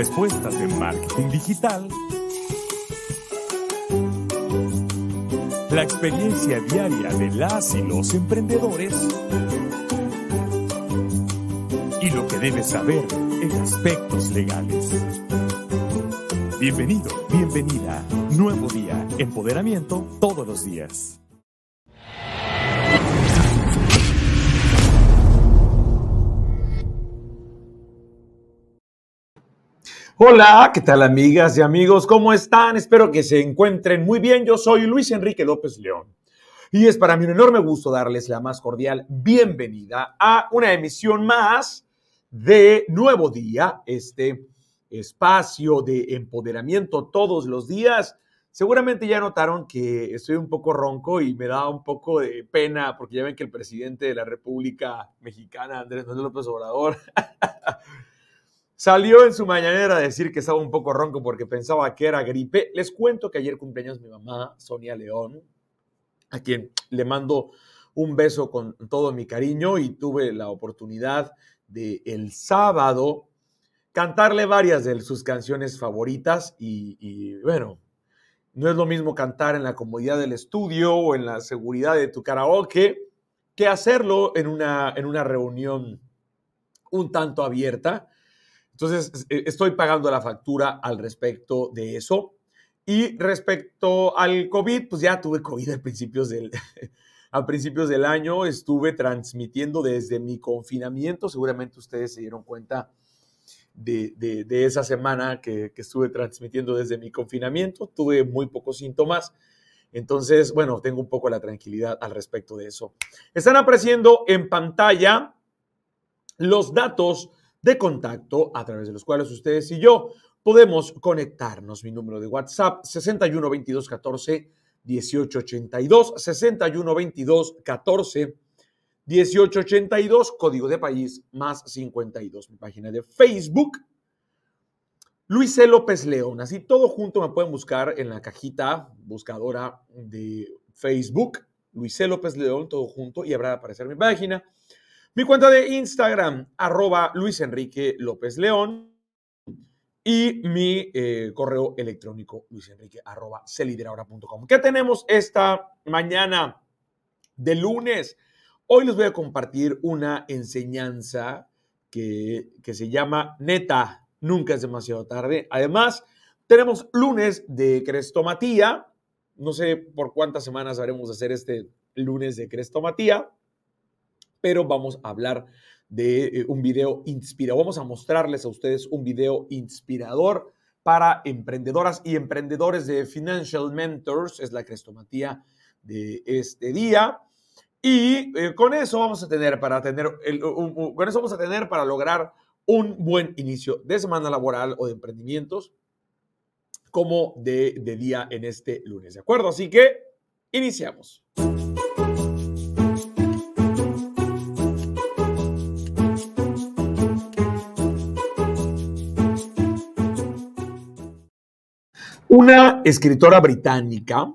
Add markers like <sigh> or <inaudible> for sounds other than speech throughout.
Respuestas de marketing digital. La experiencia diaria de las y los emprendedores. Y lo que debes saber en aspectos legales. Bienvenido, bienvenida. Nuevo día, empoderamiento todos los días. Hola, ¿qué tal amigas y amigos? ¿Cómo están? Espero que se encuentren muy bien. Yo soy Luis Enrique López León. Y es para mí un enorme gusto darles la más cordial bienvenida a una emisión más de Nuevo Día, este espacio de empoderamiento todos los días. Seguramente ya notaron que estoy un poco ronco y me da un poco de pena porque ya ven que el presidente de la República Mexicana, Andrés Manuel López Obrador, <laughs> salió en su mañanera a decir que estaba un poco ronco porque pensaba que era gripe. Les cuento que ayer cumpleaños mi mamá, Sonia León, a quien le mando un beso con todo mi cariño y tuve la oportunidad de el sábado cantarle varias de sus canciones favoritas y, bueno, no es lo mismo cantar en la comodidad del estudio o en la seguridad de tu karaoke que hacerlo en una, en una reunión un tanto abierta. Entonces, e, estoy pagando la factura al respecto de eso. Y respecto al COVID, pues ya tuve COVID a principios del <laughs> año, estuve transmitiendo desde mi confinamiento. Seguramente ustedes se dieron cuenta de, esa semana que, estuve transmitiendo desde mi confinamiento. Tuve muy pocos síntomas. Entonces, bueno, tengo un poco la tranquilidad al respecto de eso. Están apareciendo en pantalla los datos de contacto a través de los cuales ustedes y yo podemos conectarnos. Mi número de WhatsApp 61 22 14 18 82 61 22 14 1882, código de país más 52. Mi página de Facebook, Luis C. López León. Así todo junto me pueden buscar en la cajita buscadora de Facebook, Luis. López León, todo junto, y habrá de aparecer mi página. Mi cuenta de Instagram, arroba Luis Enrique López León. Y mi eh, correo electrónico, luisenrique, arroba ¿Qué tenemos esta mañana de lunes? Hoy les voy a compartir una enseñanza que, se llama Neta, nunca es demasiado tarde. Además, tenemos lunes de Crestomatía. No sé por cuántas semanas haremos hacer este lunes de Crestomatía, pero vamos a hablar de eh, un video inspirador. Vamos a mostrarles a ustedes un video inspirador para emprendedoras y emprendedores de Financial Mentors. Es la Crestomatía de este día. Y eh, con eso vamos a tener para tener con eso vamos a tener para lograr un buen inicio de semana laboral o de emprendimientos como de, de día en este lunes, ¿de acuerdo? Así que iniciamos. Una escritora británica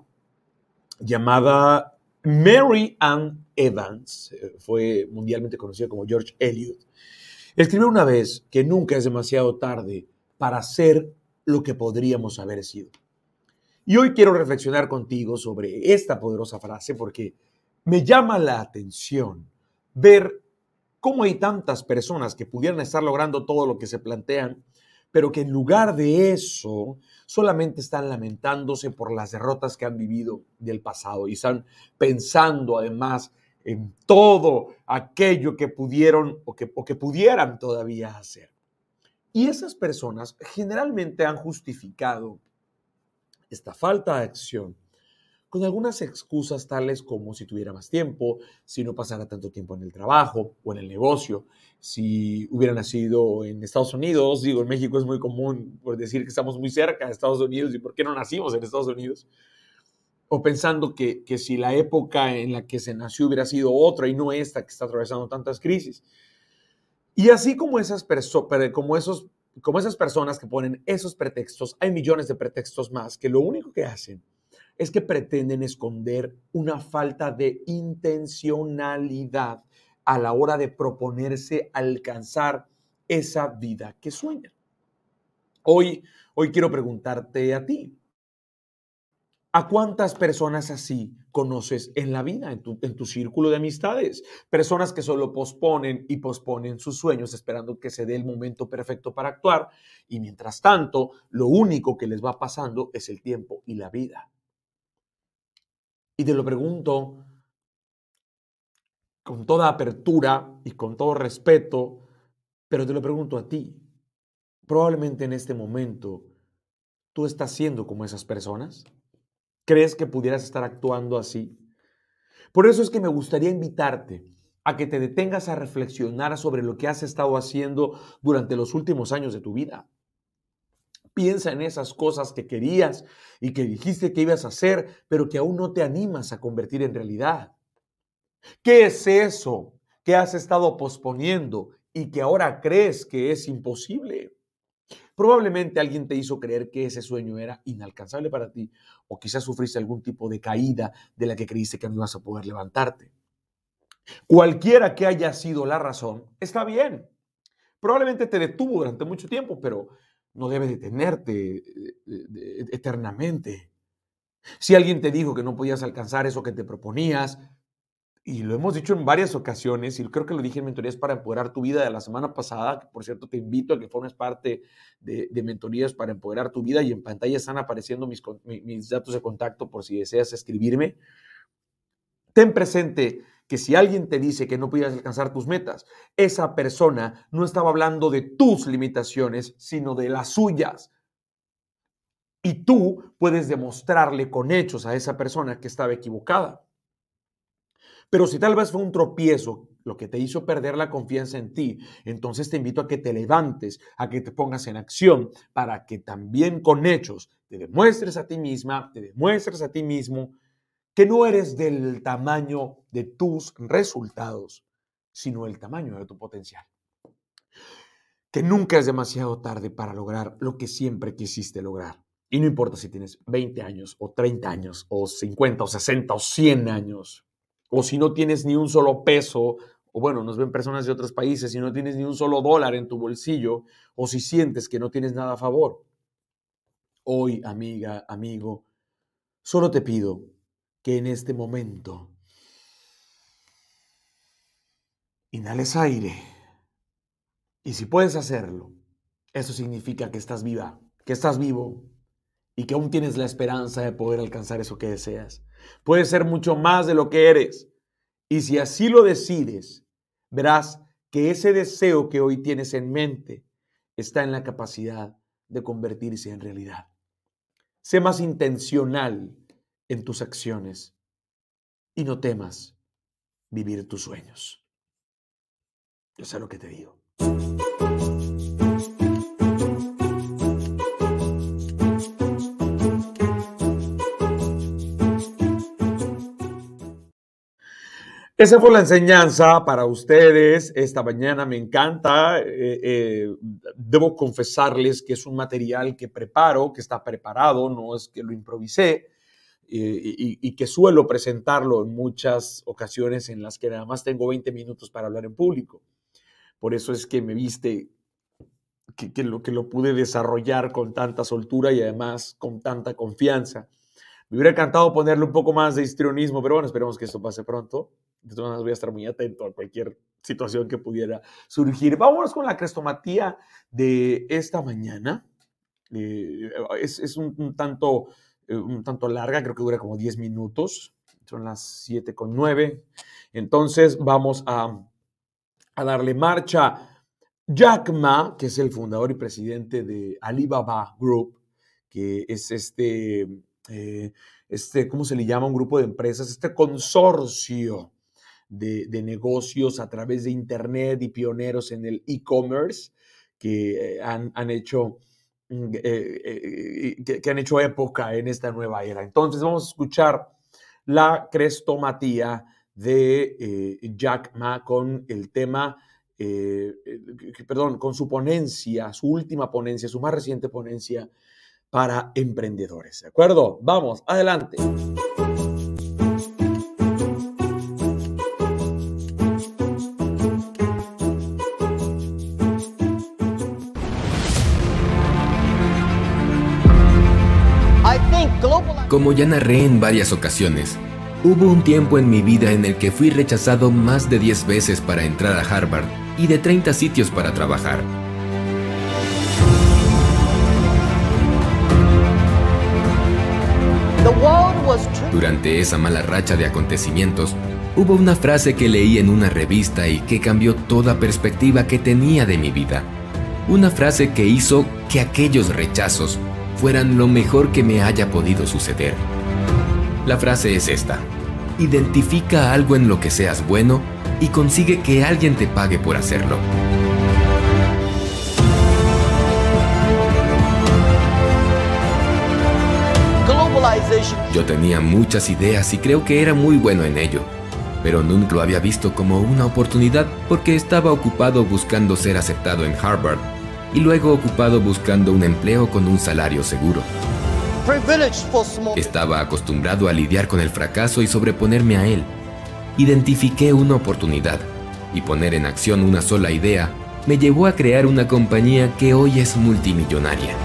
llamada Mary Ann Evans, eh, fue mundialmente conocida como George Eliot, escribió una vez que nunca es demasiado tarde para ser lo que podríamos haber sido. Y hoy quiero reflexionar contigo sobre esta poderosa frase porque me llama la atención ver cómo hay tantas personas que pudieran estar logrando todo lo que se plantean, pero que en lugar de eso solamente están lamentándose por las derrotas que han vivido del pasado y están pensando además en todo aquello que pudieron o que, o que pudieran todavía hacer. Y esas personas generalmente han justificado esta falta de acción con algunas excusas tales como si tuviera más tiempo, si no pasara tanto tiempo en el trabajo o en el negocio, si hubiera nacido en Estados Unidos, digo, en México es muy común por decir que estamos muy cerca de Estados Unidos y por qué no nacimos en Estados Unidos, o pensando que, que si la época en la que se nació hubiera sido otra y no esta que está atravesando tantas crisis. Y así como esas, personas que ponen esos pretextos, hay millones de pretextos más que lo único que hacen es que pretenden esconder una falta de intencionalidad a la hora de proponerse alcanzar esa vida que sueñan. Hoy, hoy quiero preguntarte a ti, ¿A cuántas personas así conoces en la vida, en tu, en tu, círculo de amistades? Personas que solo posponen y posponen sus sueños esperando que se dé el momento perfecto para actuar y mientras tanto lo único que les va pasando es el tiempo y la vida. Y te lo pregunto con toda apertura y con todo respeto, pero te lo pregunto a ti. Probablemente en este momento tú estás siendo como esas personas. ¿Crees que pudieras estar actuando así? Por eso es que me gustaría invitarte a que te detengas a reflexionar sobre lo que has estado haciendo durante los últimos años de tu vida. Piensa en esas cosas que querías y que dijiste que ibas a hacer, pero que aún no te animas a convertir en realidad. ¿Qué es eso que has estado posponiendo y que ahora crees que es imposible? Probablemente alguien te hizo creer que ese sueño era inalcanzable para ti o quizás sufriste algún tipo de caída de la que creíste que no ibas a poder levantarte. Cualquiera que haya sido la razón, está bien. Probablemente te detuvo durante mucho tiempo, pero no debe detenerte eh, eternamente. Si alguien te dijo que no podías alcanzar eso que te proponías, y lo hemos dicho en varias ocasiones, y creo que lo dije en Mentorías para Empoderar tu Vida de la semana pasada, por cierto te invito a que formes parte de, Mentorías para Empoderar tu Vida, y en pantalla están apareciendo mis datos de contacto por si deseas escribirme. Ten presente que si alguien te dice que no puedes alcanzar tus metas, esa persona no estaba hablando de tus limitaciones, sino de las suyas. Y tú puedes demostrarle con hechos a esa persona que estaba equivocada. Pero si tal vez fue un tropiezo lo que te hizo perder la confianza en ti, entonces te invito a que te levantes, a que te pongas en acción para que también con hechos te demuestres a ti misma, te demuestres a ti mismo que no eres del tamaño de tus resultados, sino el tamaño de tu potencial. Que nunca es demasiado tarde para lograr lo que siempre quisiste lograr. Y no importa si tienes 20 años o 30 años o 50 o 60 o 100 años o si no tienes ni un solo peso, o bueno, nos ven personas de otros países, si no tienes ni un solo dólar en tu bolsillo, o si sientes que no tienes nada a favor. Hoy, amiga, amigo, solo te pido que en este momento inhales aire. Y si puedes hacerlo, eso significa que estás viva, que estás vivo y que aún tienes la esperanza de poder alcanzar eso que deseas. Puedes ser mucho más de lo que eres. Y si así lo decides, verás que ese deseo que hoy tienes en mente está en la capacidad de convertirse en realidad. Sé más intencional en tus acciones y no temas vivir tus sueños. Yo sé lo que te digo. Esa fue la enseñanza para ustedes esta mañana. Me encanta. Eh, eh, debo confesarles que es un material que preparo, que está preparado, no es que lo improvisé y, que suelo presentarlo en muchas ocasiones en las que nada más tengo 20 minutos para hablar en público. Por eso es que me viste que, lo, que lo pude desarrollar con tanta soltura y además con tanta confianza. Me hubiera encantado ponerle un poco más de histrionismo, pero bueno, esperemos que esto pase pronto. De todas maneras, voy a estar muy atento a cualquier situación que pudiera surgir. Vámonos con la crestomatía de esta mañana. Eh, es, un, tanto, eh, un tanto larga, creo que dura como 10 minutos. Son las 7 con 9. Entonces, vamos a, a darle marcha. Jack Ma, que es el fundador y presidente de Alibaba Group, que es este, eh, este, ¿cómo se le llama? Un grupo de empresas, este consorcio de, negocios a través de Internet y pioneros en el e-commerce que eh, han, hecho... Mm, eh, eh, que, han hecho época en esta nueva era. Entonces vamos a escuchar la crestomatía de Jack Ma con el tema perdón, con su ponencia, su última ponencia, su más reciente ponencia para emprendedores. ¿De acuerdo? Vamos, adelante. Como ya narré en varias ocasiones, hubo un tiempo en mi vida en el que fui rechazado más de 10 veces para entrar a Harvard y de 30 sitios para trabajar. Durante esa mala racha de acontecimientos, hubo una frase que leí en una revista y que cambió toda perspectiva que tenía de mi vida. Una frase que hizo que aquellos rechazos fueran lo mejor que me haya podido suceder. La frase es esta. Identifica algo en lo que seas bueno y consigue que alguien te pague por hacerlo. Yo tenía muchas ideas y creo que era muy bueno en ello, pero nunca lo había visto como una oportunidad porque estaba ocupado buscando ser aceptado en Harvard y luego ocupado buscando un empleo con un salario seguro. Estaba acostumbrado a lidiar con el fracaso y sobreponerme a él. Identifiqué una oportunidad y poner en acción una sola idea me llevó a crear una compañía que hoy es multimillonaria.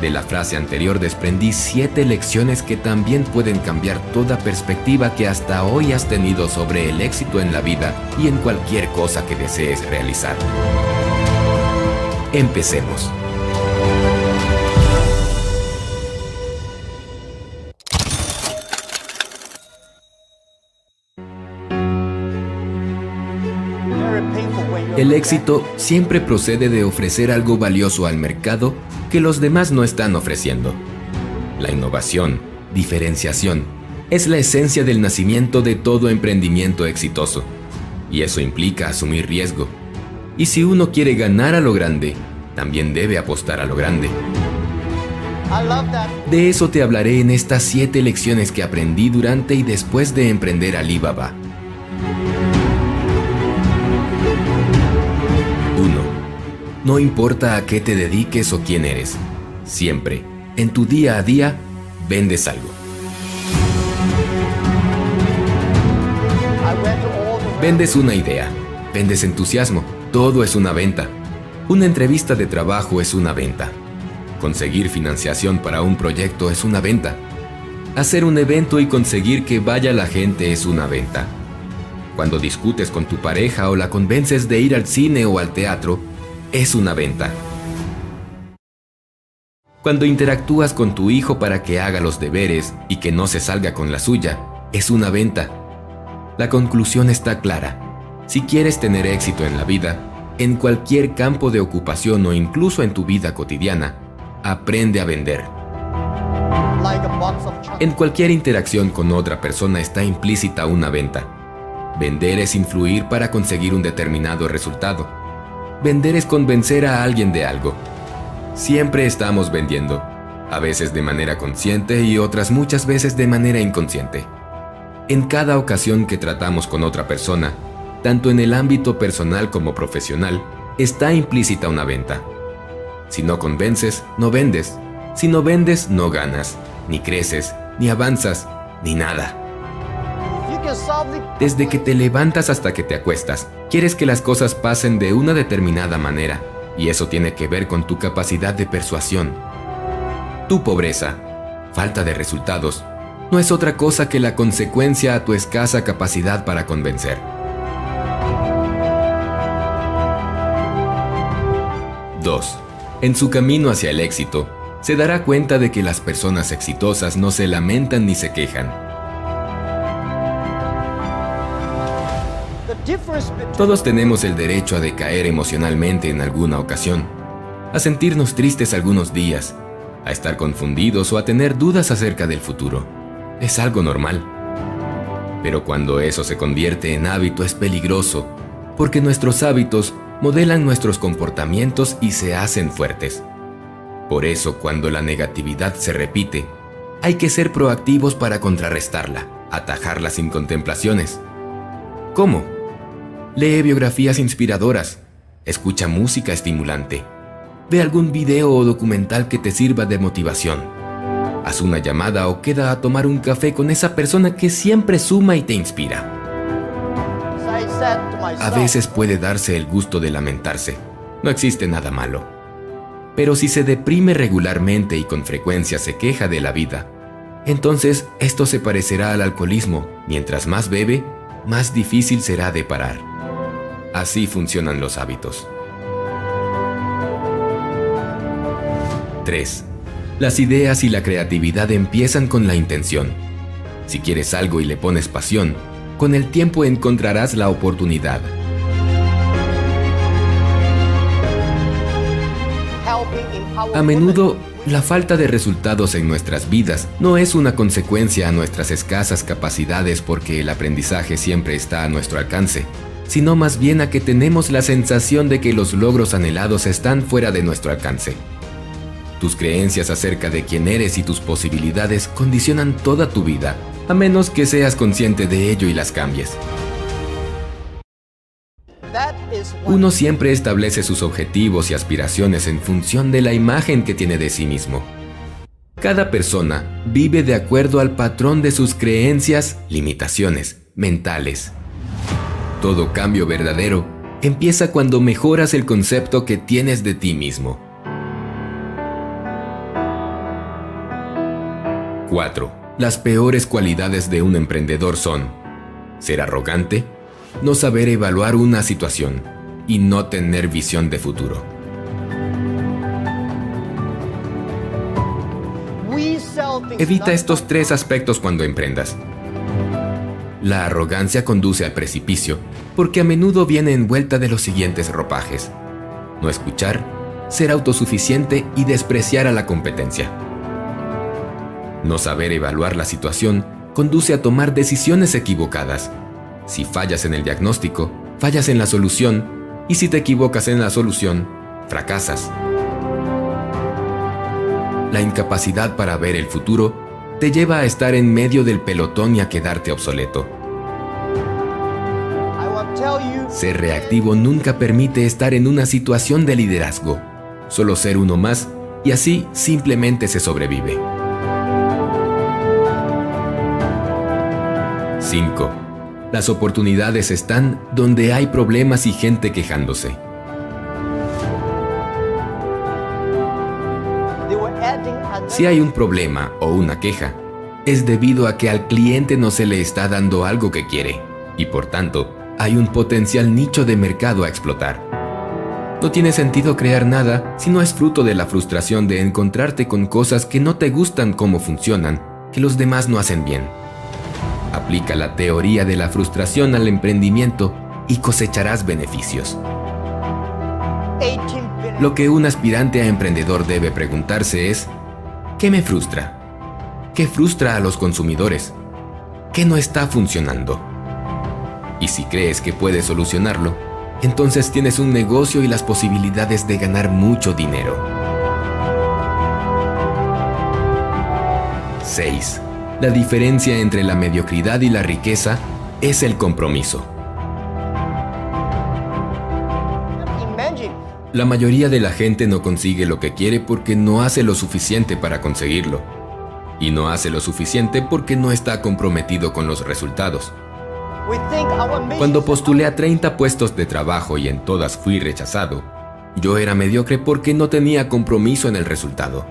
De la frase anterior desprendí siete lecciones que también pueden cambiar toda perspectiva que hasta hoy has tenido sobre el éxito en la vida y en cualquier cosa que desees realizar. Empecemos. El éxito siempre procede de ofrecer algo valioso al mercado que los demás no están ofreciendo. La innovación, diferenciación, es la esencia del nacimiento de todo emprendimiento exitoso. Y eso implica asumir riesgo. Y si uno quiere ganar a lo grande, también debe apostar a lo grande. De eso te hablaré en estas siete lecciones que aprendí durante y después de emprender Alibaba. No importa a qué te dediques o quién eres, siempre, en tu día a día, vendes algo. Vendes una idea, vendes entusiasmo, todo es una venta. Una entrevista de trabajo es una venta. Conseguir financiación para un proyecto es una venta. Hacer un evento y conseguir que vaya la gente es una venta. Cuando discutes con tu pareja o la convences de ir al cine o al teatro, es una venta. Cuando interactúas con tu hijo para que haga los deberes y que no se salga con la suya, es una venta. La conclusión está clara. Si quieres tener éxito en la vida, en cualquier campo de ocupación o incluso en tu vida cotidiana, aprende a vender. En cualquier interacción con otra persona está implícita una venta. Vender es influir para conseguir un determinado resultado. Vender es convencer a alguien de algo. Siempre estamos vendiendo, a veces de manera consciente y otras muchas veces de manera inconsciente. En cada ocasión que tratamos con otra persona, tanto en el ámbito personal como profesional, está implícita una venta. Si no convences, no vendes. Si no vendes, no ganas, ni creces, ni avanzas, ni nada. Desde que te levantas hasta que te acuestas, quieres que las cosas pasen de una determinada manera, y eso tiene que ver con tu capacidad de persuasión. Tu pobreza, falta de resultados, no es otra cosa que la consecuencia a tu escasa capacidad para convencer. (2) En su camino hacia el éxito, se dará cuenta de que las personas exitosas no se lamentan ni se quejan Todos tenemos el derecho a decaer emocionalmente en alguna ocasión, a sentirnos tristes algunos días, a estar confundidos o a tener dudas acerca del futuro. Es algo normal. Pero cuando eso se convierte en hábito es peligroso, porque nuestros hábitos modelan nuestros comportamientos y se hacen fuertes. Por eso, cuando la negatividad se repite, hay que ser proactivos para contrarrestarla, atajarla sin contemplaciones. ¿Cómo? Lee biografías inspiradoras, escucha música estimulante, ve algún video o documental que te sirva de motivación. Haz una llamada o queda a tomar un café con esa persona que siempre suma y te inspira. A veces puede darse el gusto de lamentarse. No existe nada malo. Pero si se deprime regularmente y con frecuencia se queja de la vida, entonces esto se parecerá al alcoholismo. Mientras más bebe, más difícil será de parar. Así funcionan los hábitos. 3. Las ideas y la creatividad empiezan con la intención. Si quieres algo y le pones pasión, con el tiempo encontrarás la oportunidad. A menudo, la falta de resultados en nuestras vidas no es una consecuencia a nuestras escasas capacidades porque el aprendizaje siempre está a nuestro alcance, sino más bien a que tenemos la sensación de que los logros anhelados están fuera de nuestro alcance. Tus creencias acerca de quién eres y tus posibilidades condicionan toda tu vida, a menos que seas consciente de ello y las cambies. Uno siempre establece sus objetivos y aspiraciones en función de la imagen que tiene de sí mismo. Cada persona vive de acuerdo al patrón de sus creencias, limitaciones mentales. Todo cambio verdadero empieza cuando mejoras el concepto que tienes de ti mismo. 4. Las peores cualidades de un emprendedor son ser arrogante, no saber evaluar una situación y no tener visión de futuro. Evita estos tres aspectos cuando emprendas. La arrogancia conduce al precipicio porque a menudo viene envuelta de los siguientes ropajes. No escuchar, ser autosuficiente y despreciar a la competencia. No saber evaluar la situación conduce a tomar decisiones equivocadas. Si fallas en el diagnóstico, fallas en la solución y si te equivocas en la solución, fracasas. La incapacidad para ver el futuro te lleva a estar en medio del pelotón y a quedarte obsoleto. Ser reactivo nunca permite estar en una situación de liderazgo, solo ser uno más y así simplemente se sobrevive. 5. Las oportunidades están donde hay problemas y gente quejándose. Si hay un problema o una queja, es debido a que al cliente no se le está dando algo que quiere y por tanto hay un potencial nicho de mercado a explotar. No tiene sentido crear nada si no es fruto de la frustración de encontrarte con cosas que no te gustan cómo funcionan, que los demás no hacen bien. Aplica la teoría de la frustración al emprendimiento y cosecharás beneficios. Lo que un aspirante a emprendedor debe preguntarse es, ¿qué me frustra? ¿Qué frustra a los consumidores? ¿Qué no está funcionando? Y si crees que puedes solucionarlo, entonces tienes un negocio y las posibilidades de ganar mucho dinero. 6. La diferencia entre la mediocridad y la riqueza es el compromiso. La mayoría de la gente no consigue lo que quiere porque no hace lo suficiente para conseguirlo. Y no hace lo suficiente porque no está comprometido con los resultados. Cuando postulé a 30 puestos de trabajo y en todas fui rechazado, yo era mediocre porque no tenía compromiso en el resultado.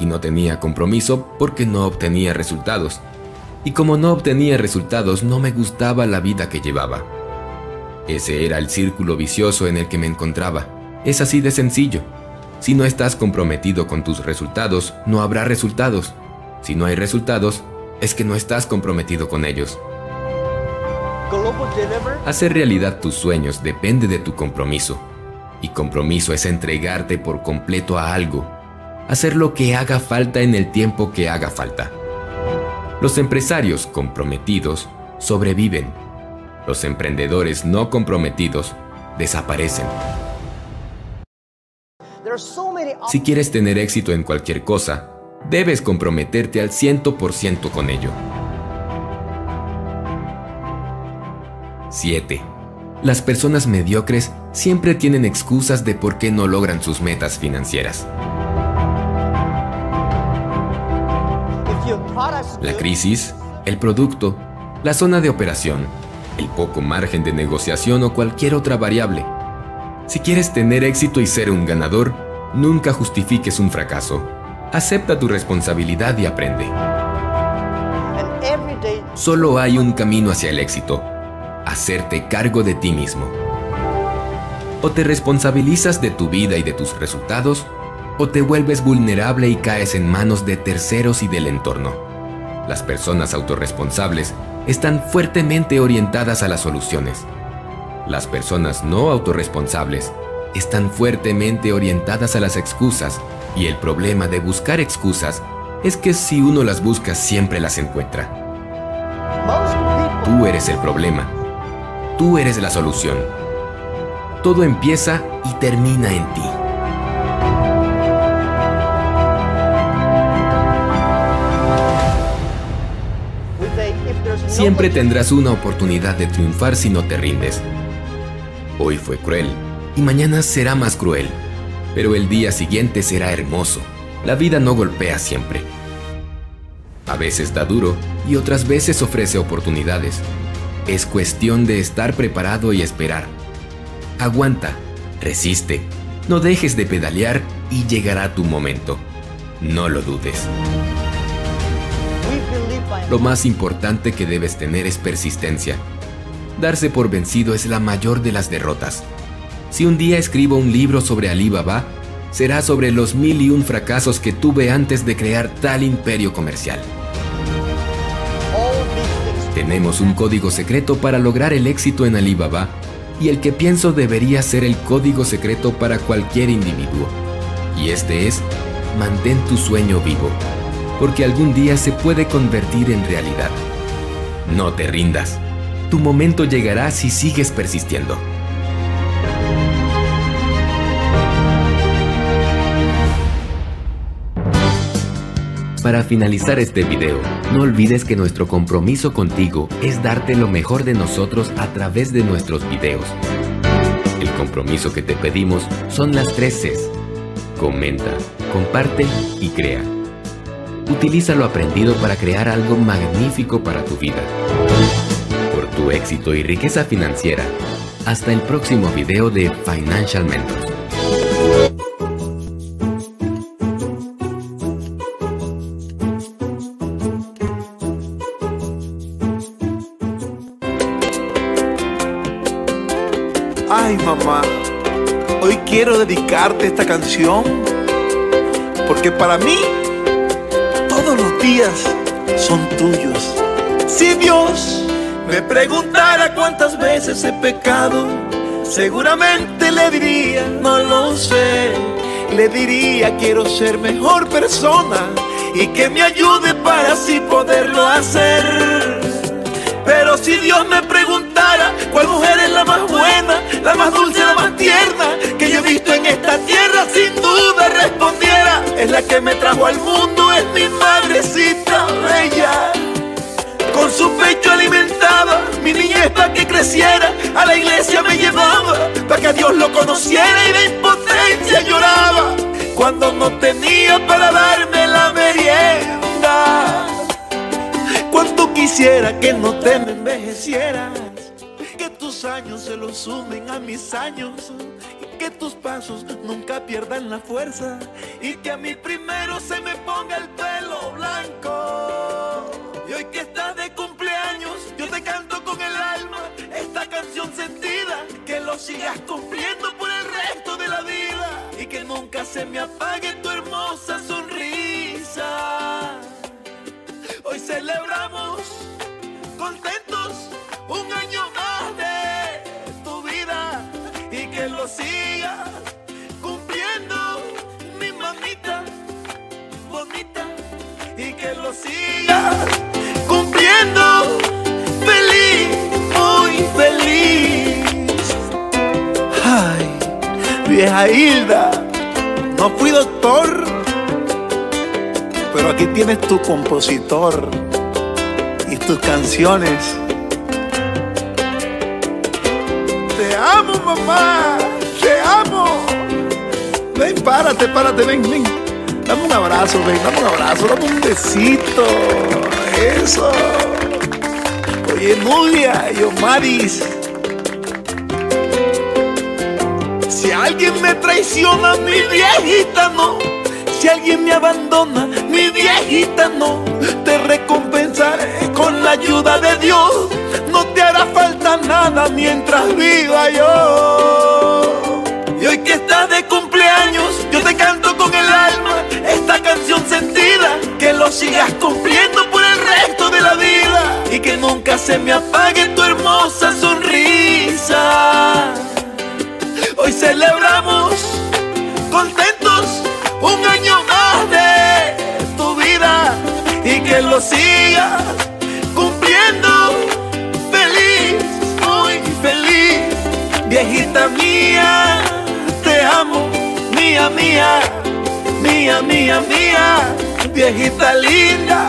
Y no tenía compromiso porque no obtenía resultados. Y como no obtenía resultados, no me gustaba la vida que llevaba. Ese era el círculo vicioso en el que me encontraba. Es así de sencillo. Si no estás comprometido con tus resultados, no habrá resultados. Si no hay resultados, es que no estás comprometido con ellos. Hacer realidad tus sueños depende de tu compromiso. Y compromiso es entregarte por completo a algo. hacer lo que haga falta en el tiempo que haga falta. Los empresarios comprometidos sobreviven. Los emprendedores no comprometidos desaparecen. Si quieres tener éxito en cualquier cosa, debes comprometerte al 100% con ello. 7. Las personas mediocres siempre tienen excusas de por qué no logran sus metas financieras. La crisis, el producto, la zona de operación, el poco margen de negociación o cualquier otra variable. Si quieres tener éxito y ser un ganador, nunca justifiques un fracaso. Acepta tu responsabilidad y aprende. Solo hay un camino hacia el éxito, hacerte cargo de ti mismo. O te responsabilizas de tu vida y de tus resultados, o te vuelves vulnerable y caes en manos de terceros y del entorno. Las personas autorresponsables están fuertemente orientadas a las soluciones. Las personas no autorresponsables están fuertemente orientadas a las excusas y el problema de buscar excusas es que si uno las busca siempre las encuentra. Tú eres el problema. Tú eres la solución. Todo empieza y termina en ti. Siempre tendrás una oportunidad de triunfar si no te rindes. Hoy fue cruel y mañana será más cruel, pero el día siguiente será hermoso. La vida no golpea siempre. A veces da duro y otras veces ofrece oportunidades. Es cuestión de estar preparado y esperar. Aguanta, resiste, no dejes de pedalear y llegará tu momento. No lo dudes. Lo más importante que debes tener es persistencia. Darse por vencido es la mayor de las derrotas. Si un día escribo un libro sobre Alibaba, será sobre los mil y un fracasos que tuve antes de crear tal imperio comercial. Tenemos un código secreto para lograr el éxito en Alibaba y el que pienso debería ser el código secreto para cualquier individuo. Y este es, mantén tu sueño vivo porque algún día se puede convertir en realidad. No te rindas. Tu momento llegará si sigues persistiendo. Para finalizar este video, no olvides que nuestro compromiso contigo es darte lo mejor de nosotros a través de nuestros videos. El compromiso que te pedimos son las tres Cs. Comenta, comparte y crea. Utiliza lo aprendido para crear algo magnífico para tu vida. Tu éxito y riqueza financiera. Hasta el próximo video de Financial Mentors. Ay mamá, hoy quiero dedicarte esta canción porque para mí todos los días son tuyos. Si Dios me preguntara cuántas veces he pecado, seguramente le diría, no lo sé. Le diría, quiero ser mejor persona y que me ayude para así poderlo hacer. Pero si Dios me preguntara cuál mujer es la más buena, la más dulce, la más tierna que yo he visto en esta tierra, sin duda respondiera, es la que me trajo al mundo, es mi madrecita bella. Con su pecho alimentaba mi niñez para que creciera, a la iglesia me llevaba para que a Dios lo conociera y de impotencia lloraba cuando no tenía para darme la merienda. Cuánto quisiera que no te me envejecieras, que tus años se los sumen a mis años, que tus pasos nunca pierdan la fuerza, y que a mí primero se me ponga el pelo blanco. Y hoy que estás de cumpleaños, yo te canto con el alma esta canción sentida. Que lo sigas cumpliendo por el resto de la vida. Y que nunca se me apague tu hermosa sonrisa. Hoy celebramos contentos un año más de tu vida. Y que lo sigas cumpliendo, mi mamita bonita. Y que lo sigas feliz, muy feliz. Ay, vieja Hilda, no fui doctor, pero aquí tienes tu compositor y tus canciones. Te amo, mamá, te amo. Ven, párate, párate, ven, ven. Dame un abrazo, ven, dame un abrazo, dame un besito. Eso. Oye, Nulia y Omaris. Si alguien me traiciona, mi viejita no. Si alguien me abandona, mi viejita no. Te recompensaré con la ayuda de Dios. No te hará falta nada mientras viva yo. Y hoy que estás de cumpleaños, yo te canto con el alma esta canción sentida. Que lo sigas cumpliendo Y que nunca se me apague tu hermosa sonrisa. Hoy celebramos contentos un año más de tu vida y que lo sigas cumpliendo feliz, muy feliz. Viejita mía, te amo, mía, mía, mía, mía, mía. Viejita linda,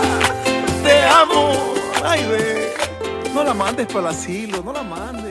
te amo. Ay, ve, no la mandes para el asilo, no la mandes.